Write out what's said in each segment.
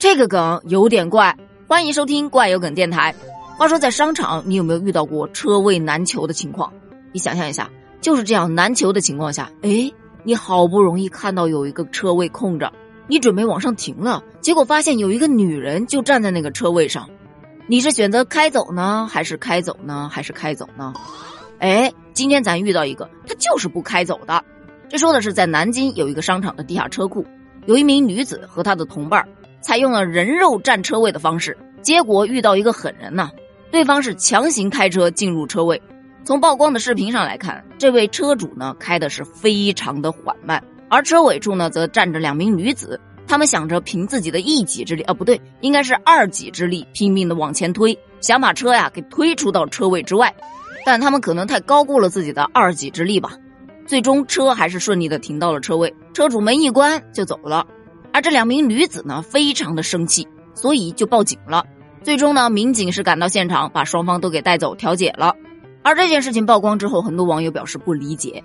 这个梗有点怪，欢迎收听怪有梗电台。话说在商场，你有没有遇到过车位难求的情况？你想象一下，就是这样难求的情况下，哎，你好不容易看到有一个车位空着，你准备往上停了，结果发现有一个女人就站在那个车位上，你是选择开走呢，还是开走呢，还是开走呢？哎，今天咱遇到一个，他就是不开走的。这说的是在南京有一个商场的地下车库，有一名女子和她的同伴。采用了人肉占车位的方式，结果遇到一个狠人呐！对方是强行开车进入车位。从曝光的视频上来看，这位车主呢开的是非常的缓慢，而车尾处呢则站着两名女子，他们想着凭自己的一己之力，啊不对，应该是二己之力，拼命的往前推，想把车呀给推出到车位之外。但他们可能太高估了自己的二己之力吧，最终车还是顺利的停到了车位，车主门一关就走了。而这两名女子呢，非常的生气，所以就报警了。最终呢，民警是赶到现场，把双方都给带走调解了。而这件事情曝光之后，很多网友表示不理解：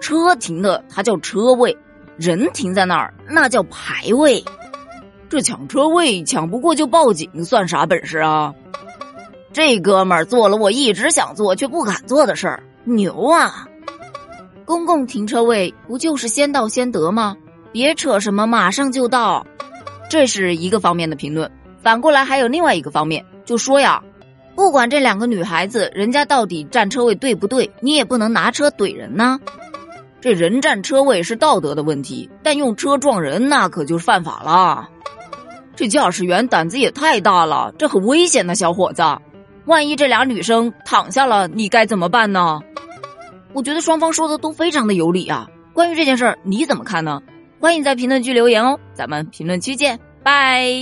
车停的它叫车位，人停在那儿那叫排位。这抢车位抢不过就报警，算啥本事啊？这哥们儿做了我一直想做却不敢做的事儿，牛啊！公共停车位不就是先到先得吗？别扯什么马上就到，这是一个方面的评论。反过来还有另外一个方面，就说呀，不管这两个女孩子人家到底占车位对不对，你也不能拿车怼人呐。这人占车位是道德的问题，但用车撞人那可就是犯法了。这驾驶员胆子也太大了，这很危险的小伙子，万一这俩女生躺下了，你该怎么办呢？我觉得双方说的都非常的有理啊。关于这件事儿，你怎么看呢？欢迎在评论区留言哦，咱们评论区见，拜。